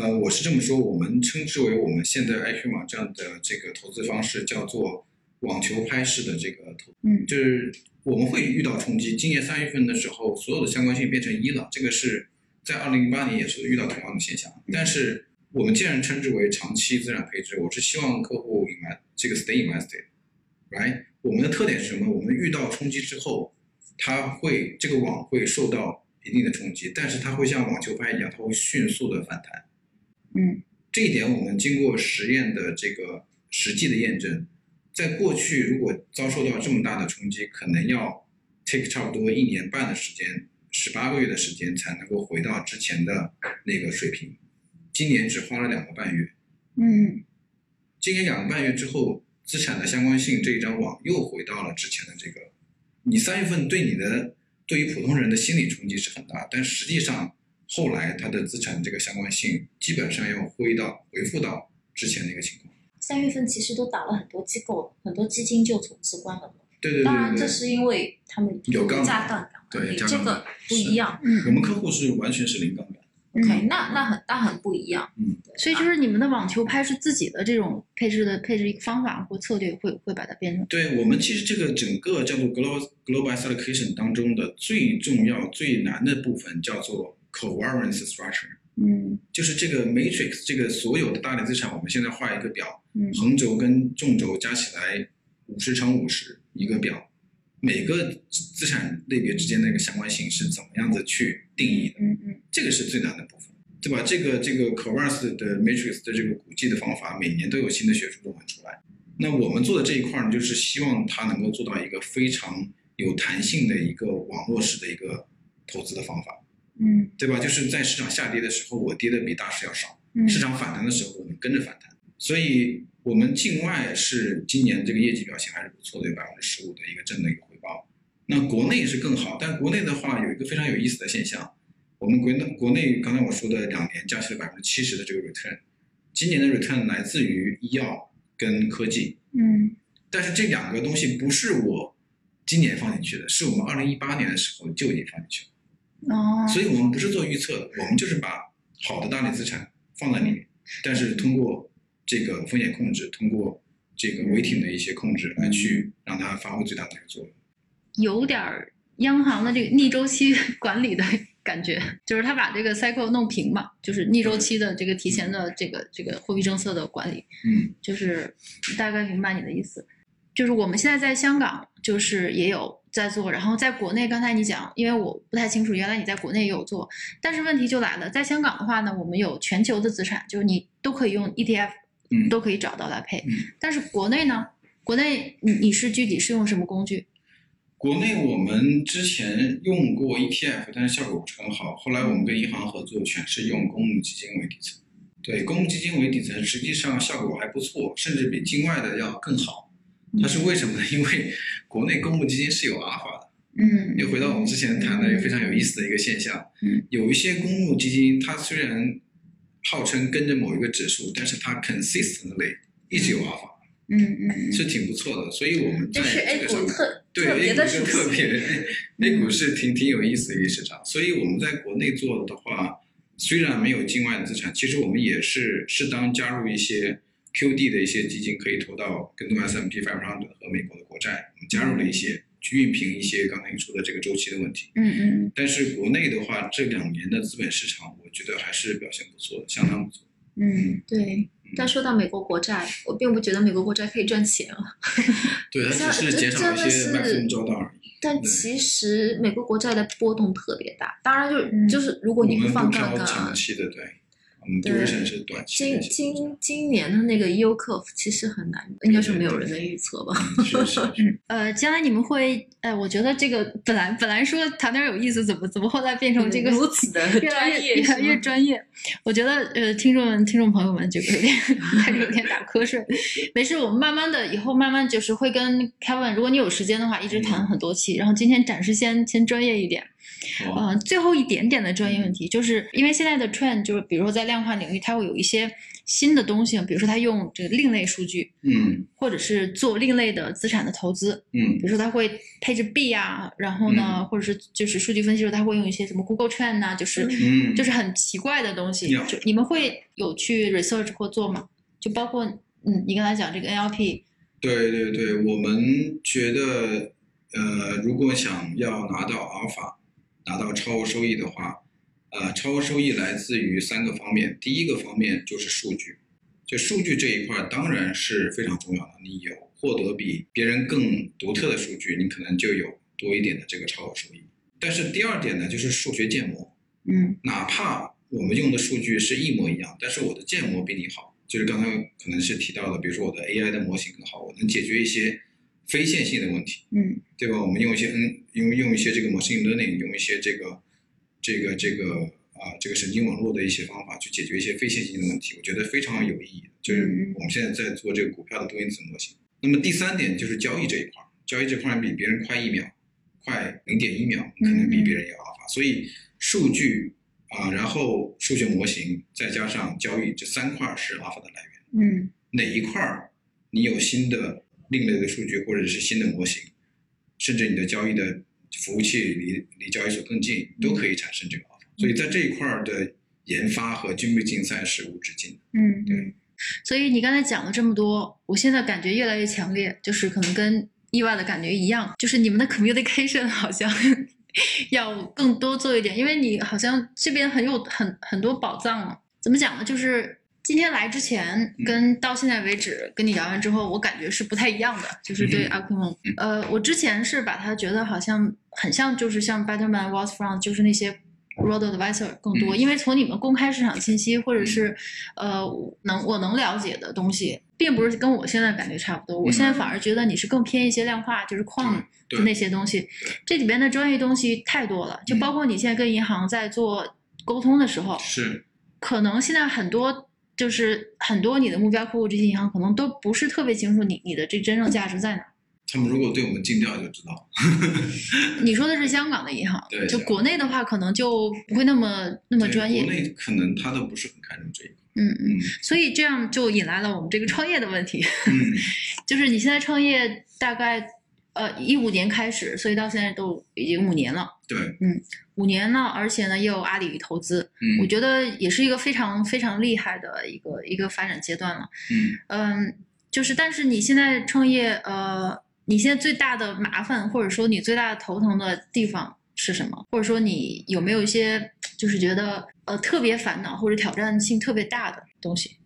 呃，我是这么说，我们称之为我们现在 IQ 网这样的这个投资方式叫做网球拍式的这个投，嗯就是我们会遇到冲击。今年三月份的时候，所有的相关性变成一了，这个是在二零零八年也是遇到同样的现象。但是我们既然称之为长期资产配置，我是希望客户 invest 这个 stay invested，right？我们的特点是什么？我们遇到冲击之后，它会这个网会受到一定的冲击，但是它会像网球拍一样，它会迅速的反弹。嗯这一点我们经过实验的这个实际的验证，在过去如果遭受到这么大的冲击，可能要 take 差不多一年半的时间，十八个月的时间才能够回到之前的那个水平。今年只花了两个半月，嗯今年两个半月之后，资产的相关性这一张网又回到了之前的这个。你三月份对你的对于普通人的心理冲击是很大，但实际上后来它的资产这个相关性基本上要回到回复到之前的一个情况。三月份其实都打了很多机构，很多基金就从此关门了。对对对当然，这是因为他们有杠杆加杠杆，对这个不一样。嗯我嗯们客户是完全是零杠杆。OK，嗯，那那很那很不一样。嗯，所以就是你们的网球拍是自己的这种配置的配置一个方法或策略，会会把它变成对我们其实这个整个叫做 global global allocation 当中的最重要最难的部分叫做 covariance structure。嗯就是这个 matrix 这个所有的大类资产，我们现在画一个表，嗯横轴跟纵轴加起来五十乘五十一个表，每个资产类别之间的一个相关性是怎么样子去定义的？嗯嗯这个是最难的部分，对吧？这个这个 Covers 的 Matrix 的这个估计的方法，每年都有新的学术论文出来。那我们做的这一块儿呢，就是希望它能够做到一个非常有弹性的一个网络式的一个投资的方法，嗯对吧？就是在市场下跌的时候，我跌的比大市要少；嗯市场反弹的时候，我们跟着反弹。所以，我们境外是今年这个业绩表现还是不错的，有百分之十五的一个正的一个回报。那国内是更好，但国内的话有一个非常有意思的现象，我们国内国内刚才我说的两年加起来百分之七十的这个 return，今年的 return 来自于医药跟科技，嗯但是这两个东西不是我今年放进去的，是我们二零一八年的时候就已经放进去了。哦，所以我们不是做预测的，我们就是把好的大类资产放在里面，但是通过这个风险控制，通过这个违停的一些控制来去让它发挥最大的一个作用。有点儿央行的这个逆周期管理的感觉，就是他把这个 cycle 弄平嘛，就是逆周期的这个提前的这个这个货币政策的管理，嗯就是大概明白你的意思。就是我们现在在香港，就是也有在做，然后在国内，刚才你讲，因为我不太清楚，原来你在国内也有做，但是问题就来了，在香港的话呢，我们有全球的资产，就是你都可以用 ETF，嗯都可以找到来配，嗯但是国内呢，国内你你是具体是用什么工具？国内我们之前用过 ETF，但是效果不是很好。后来我们跟银行合作，全是用公募基金为底层。对，公募基金为底层，实际上效果还不错，甚至比境外的要更好。它是为什么呢？因为国内公募基金是有阿尔法的。嗯又回到我们之前谈的一个非常有意思的一个现象，嗯，有一些公募基金，它虽然号称跟着某一个指数，但是它 consistently 一直有阿尔法，嗯嗯是挺不错的。所以我们在这是 A 个上面股特对 A 股是特。别，A 股是挺挺有意思的一个市场。所以我们在国内做的话，虽然没有境外的资产，其实我们也是适当加入一些 QD 的一些基金，可以投到跟踪 S&P 500和美国的国债，我们加入了一些去熨平一些刚才你说的这个周期的问题。嗯嗯但是国内的话，这两年的资本市场，我觉得还是表现不错的，相当不错。嗯对，但说到美国国债，我并不觉得美国国债可以赚钱啊。对，它只是减少一些真的是 maximum 招到而已。但其实美国国债的波动特别大，当然就是、嗯就是如果你不放杠杆啊，长期的，对，我们对 duration 是短期今今今年的那个 U curve 其实很难，应该是没有人能预测吧。呃，将来你们会，呃，我觉得这个本来本来说谈点有意思，怎么怎么后来变成这个如此的越来专业越越来越专业。我觉得呃，听众们、听众朋友们，这个有点开 始有点打瞌睡。没事，我们慢慢的以后慢慢就是会跟 Kevin，如果你有时间的话，一直谈很多期。然后今天暂时先先专业一点。好呃，最后一点点的专业问题，就是因为现在的 trend 就是，比如说在量化领域，它会有一些新的东西，比如说它用这个另类数据，嗯。或者是做另类的资产的投资，嗯。比如说它会配置币啊，然后呢，嗯。或者是就是数据分析时候，它会用一些什么 Google Trend 呐、就是、嗯，就是很奇怪的东西。有就你们会有去 research 或做吗？就包括嗯，你刚才讲这个 NLP，对对对，我们觉得，呃，如果想要拿到阿尔法，拿到超额收益的话，呃，超额收益来自于三个方面。第一个方面就是数据，就数据这一块当然是非常重要的。你有获得比别人更独特的数据，你可能就有多一点的这个超额收益。但是第二点呢，就是数学建模，嗯哪怕我们用的数据是一模一样，但是我的建模比你好，就是刚才可能是提到的，比如说我的 AI 的模型更好，我能解决一些非线性的问题，嗯对吧？我们用一些 N，用用一些这个 machine learning，用一些这个这个这个啊、这个神经网络的一些方法去解决一些非线性的问题，我觉得非常有意义。就是嗯我们现在在做这个股票的多因子模型。那么第三点就是交易这一块儿，交易这块儿比别人快一秒，快零点一秒，可能比别人有阿尔法。所以数据啊、然后数学模型再加上交易这三块儿是阿尔法的来源。嗯哪一块儿你有新的另类的数据或者是新的模型，甚至你的交易的服务器离离交易所更近，都可以产生这个 offer。所以在这一块儿的研发和军备竞赛是无止境的。嗯，对嗯。所以你刚才讲了这么多，我现在感觉越来越强烈，就是可能跟意外的感觉一样，就是你们的 communication 好像 要更多做一点，因为你好像这边很有很很多宝藏啊。怎么讲呢？就是。今天来之前跟到现在为止跟你聊完之后，我感觉是不太一样的，就是对嗯。Aquamon，、呃，我之前是把它觉得好像很像，就是像 Betterman、Wealthfront，就是那些 road advisor 更多，嗯。因为从你们公开市场信息或者是呃能我能了解的东西，并不是跟我现在感觉差不多，我现在反而觉得你是更偏一些量化，就是矿那些东西，这里边的专业东西太多了，就嗯。包括你现在跟银行在做沟通的时候，是。可能现在很多就是很多你的目标客户这些银行可能都不是特别清楚你你的这真正价值在哪。他们如果对我们尽调就知道。你说的是香港的银行，就对就国内的话可能就不会那么那么专业国。内可能他都不是很看重这一嗯，嗯所以这样就引来了我们这个创业的问题，嗯，就是你现在创业大概呃一五年开始，所以到现在都已经五年了，对，嗯五年了，而且呢又有阿里投资，嗯我觉得也是一个非常非常厉害的一个一个发展阶段了。嗯嗯，就是但是你现在创业，呃，你现在最大的麻烦，或者说你最大的头疼的地方是什么？或者说你有没有一些就是觉得呃特别烦恼或者挑战性特别大的东西？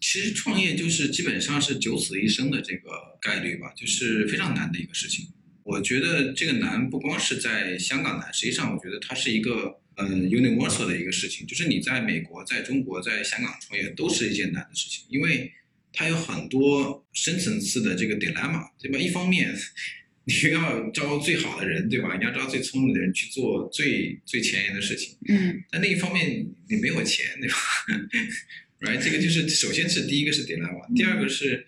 其实创业就是基本上是九死一生的这个概率吧，就是非常难的一个事情。我觉得这个难不光是在香港难，实际上我觉得它是一个嗯 universal 的一个事情，就是你在美国、在中国、在香港创业都是一件难的事情，因为它有很多深层次的这个 dilemma，对吧？一方面你要招最好的人，对吧？你要招最聪明的人去做最最前沿的事情，嗯但另一方面你没有钱，对吧？right，这个就是首先是第一个是 dilemma，第二个是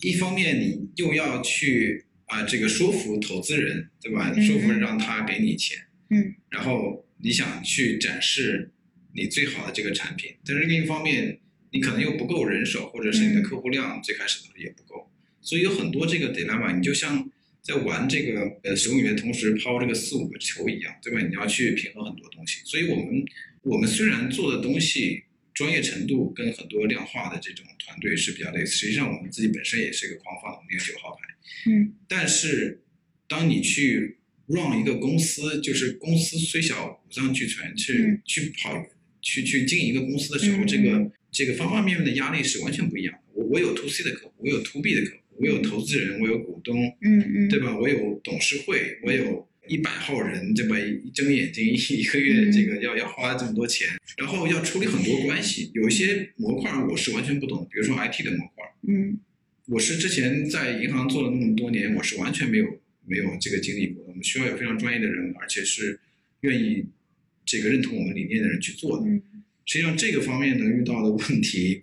一方面你又要去啊、这个说服投资人，对吧？嗯说服让他给你钱，嗯，然后你想去展示你最好的这个产品，但是另一方面你可能又不够人手，或者是你的嗯客户量最开始的时候也不够，所以有很多这个 dilemma，你就像在玩这个呃手里面同时抛这个四五个球一样，对吧？你要去平衡很多东西，所以我们我们虽然做的东西专业程度跟很多量化的这种团队是比较类似，实际上我们自己本身也是一个狂放的，我们有九号牌，嗯。但是当你去 run 一个公司，就是公司虽小五脏俱全，去、嗯。去跑去去经营一个公司的时候，嗯这个这个方方面面的压力是完全不一样的。我我有 to C 的客户，我有 to B 的客户，我有投资人，我有股东，嗯嗯，对吧？我有董事会，我有一百号人，对吧？一睁眼睛一一个月嗯这个要要花这么多钱，然后要处理很多关系，有一些模块我是完全不懂，比如说 IT 的模块。嗯我是之前在银行做了那么多年，我是完全没有没有这个经历过的。我们需要有非常专业的人，而且是愿意这个认同我们理念的人去做的。嗯实际上这个方面能遇到的问题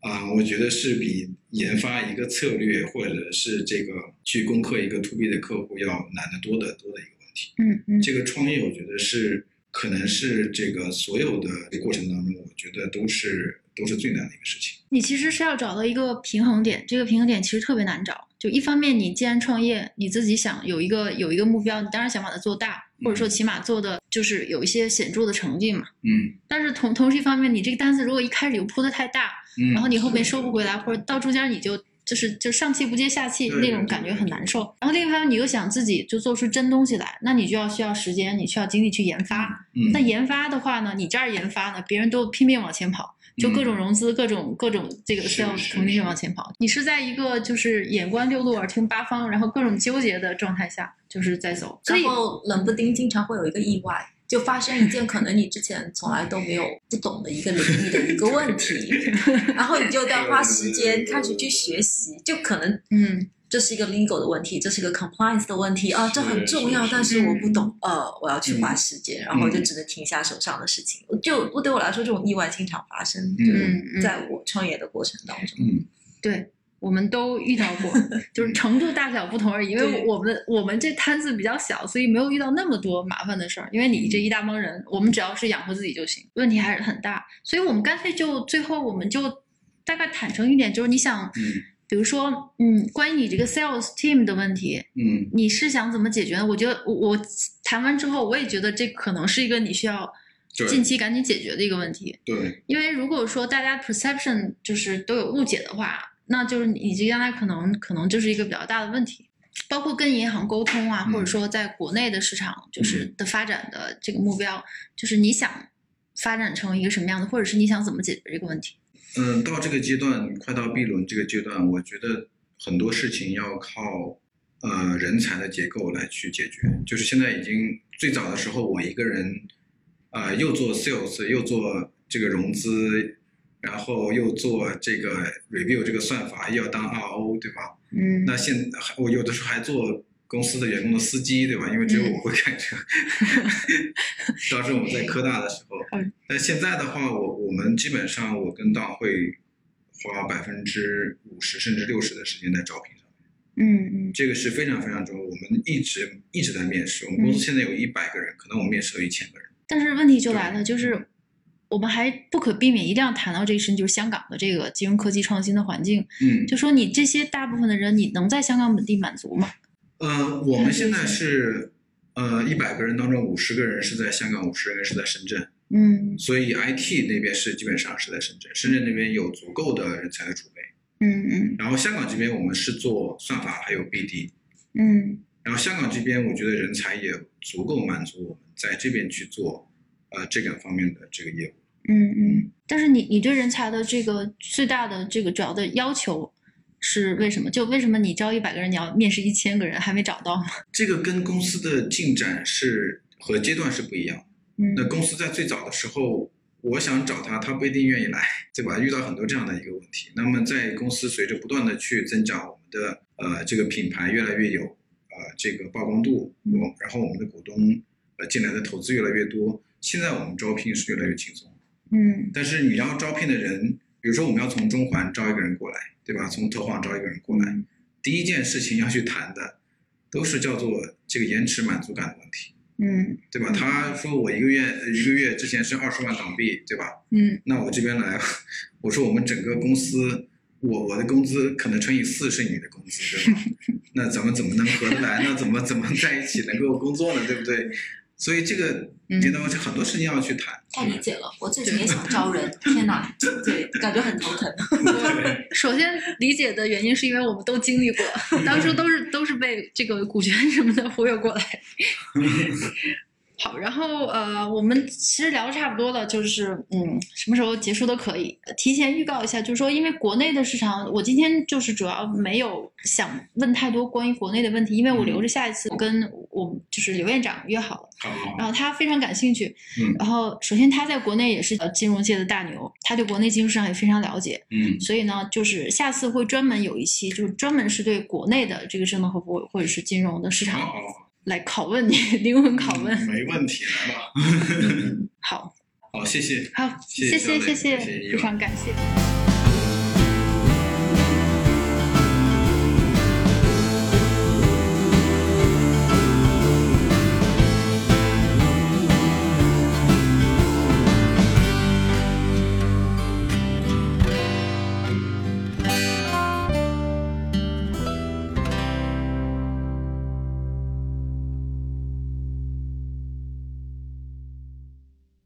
啊、我觉得是比研发一个策略或者是这个去攻克一个 to B 的客户要难得多得多的一个问题。嗯嗯这个创业，我觉得是可能是这个所有的过程当中，我觉得都是都是最难的一个事情。你其实是要找到一个平衡点，这个平衡点其实特别难找。就一方面，你既然创业，你自己想有一个有一个目标，你当然想把它做大，或者说起码做的就是有一些显著的成绩嘛。嗯但是同同时一方面，你这个单子如果一开始就铺的太大，嗯，然后你后面收不回来，或者到中间你就就是就上气不接下气那种感觉很难受。然后另一方面，你又想自己就做出真东西来，那你就要需要时间，你需要精力去研发。嗯那研发的话呢，你这儿研发呢，别人都拼命往前跑，就各种融资、各种各种这个 sales 是从那边往前跑。你是在一个就是眼观六路，耳听八方，然后各种纠结的状态下，就是在走。所以然后冷不丁经常会有一个意外，就发生一件可能你之前从来都没有 不懂的一个领域的一个问题，然后你就在花时间开始去学习，就可能嗯这是一个 legal 的问题，这是一个 compliance 的问题啊，这很重要，但是我不嗯懂，呃，我要去花时间，然后就只能停下手上的事情。就我对我来说，这种意外经常发生，嗯就是嗯在我创业的过程当中。嗯对。我们都遇到过，就是程度大小不同而已。因为我们我们这摊子比较小，所以没有遇到那么多麻烦的事儿。因为你这一大帮人，我们只要是养活自己就行，问题还是很大。所以我们干脆就最后我们就大概坦诚一点，就是你想，嗯比如说，嗯，关于你这个 sales team 的问题，嗯你是想怎么解决呢？我觉得我我谈完之后，我也觉得这可能是一个你需要近期赶紧解决的一个问题。对，因为如果说大家 perception 就是都有误解的话，那就是你这将来可能可能就是一个比较大的问题。包括跟银行沟通啊，嗯或者说在国内的市场就是的发展的这个目标，就是你想发展成一个什么样的，或者是你想怎么解决这个问题？嗯，到这个阶段，快到 B 轮这个阶段，我觉得很多事情要靠呃人才的结构来去解决。就是现在已经最早的时候，我一个人啊、呃又做 sales，又做这个融资，然后又做这个 review 这个算法，又要当 RO，对吧？嗯那现还我有的时候还做公司的员工的司机，对吧？因为只有我会开车。当时我们在科大的时候嗯，但现在的话，我我们基本上我跟当会花百分之五十甚至六十的时间在招聘上面，嗯嗯这个是非常非常重要。我们一直一直在面试，我们公司嗯现在有一百个人，可能我们面试有一千个人。但是问题就来了，就是我们还不可避免一定要谈到这一事情，就是香港的这个金融科技创新的环境。嗯，就说你这些大部分的人，你能在香港本地满足吗？呃，我们现在是呃一百个人当中五十个人是在香港，五十个人是在深圳。嗯所以 IT 那边是基本上是在深圳，深圳那边有足够的人才的储备。嗯嗯然后香港这边我们是做算法还有 BD，嗯然后香港这边我觉得人才也足够满足我们在这边去做呃这两方面的这个业务。嗯嗯。但是你你对人才的这个最大的这个主要的要求是为什么？就为什么你招一百个人，你要面试一千个人还没找到吗？这个跟公司的进展是和阶段是不一样的。嗯那公司在最早的时候，我想找他，他不一定愿意来，对吧？遇到很多这样的一个问题。那么在公司随着不断的去增长，我们的呃这个品牌越来越有呃这个曝光度，嗯我然后我们的股东呃进来的投资越来越多，现在我们招聘是越来越轻松。嗯但是你要招聘的人，比如说我们要从中环招一个人过来，对吧？从投行招一个人过来，第一件事情要去谈的，都是叫做这个延迟满足感的问题。嗯对吧？嗯他说我一个月一个月之前是二十万港币，对吧？嗯那我这边来，我说我们整个公司，我我的工资可能乘以四是你的工资，对吧？那咱们怎么能合得来？呢怎么怎么在一起能够工作呢？对不对？所以这个嗯阶段是很多事情要去谈。太理解了，我最近也想招人，天哪，对，感觉很头疼。首先理解的原因是因为我们都经历过，当初都是都是被这个股权什么的忽悠过来。好，然后呃，我们其实聊的差不多了，就是嗯，什么时候结束都可以。提前预告一下，就是说，因为国内的市场，我今天就是主要没有想问太多关于国内的问题，因为我留着下一次跟我就是刘院长约好了。然后他非常感兴趣，嗯然后首先他在国内也是呃金融界的大牛，他对国内金融市场也非常了解，嗯所以呢，就是下次会专门有一期，就是专门是对国内的这个智能和或者是金融的市场来拷问你，灵魂拷问。嗯没问题，来吧。好，好，谢谢。好，谢谢谢谢，非常感谢。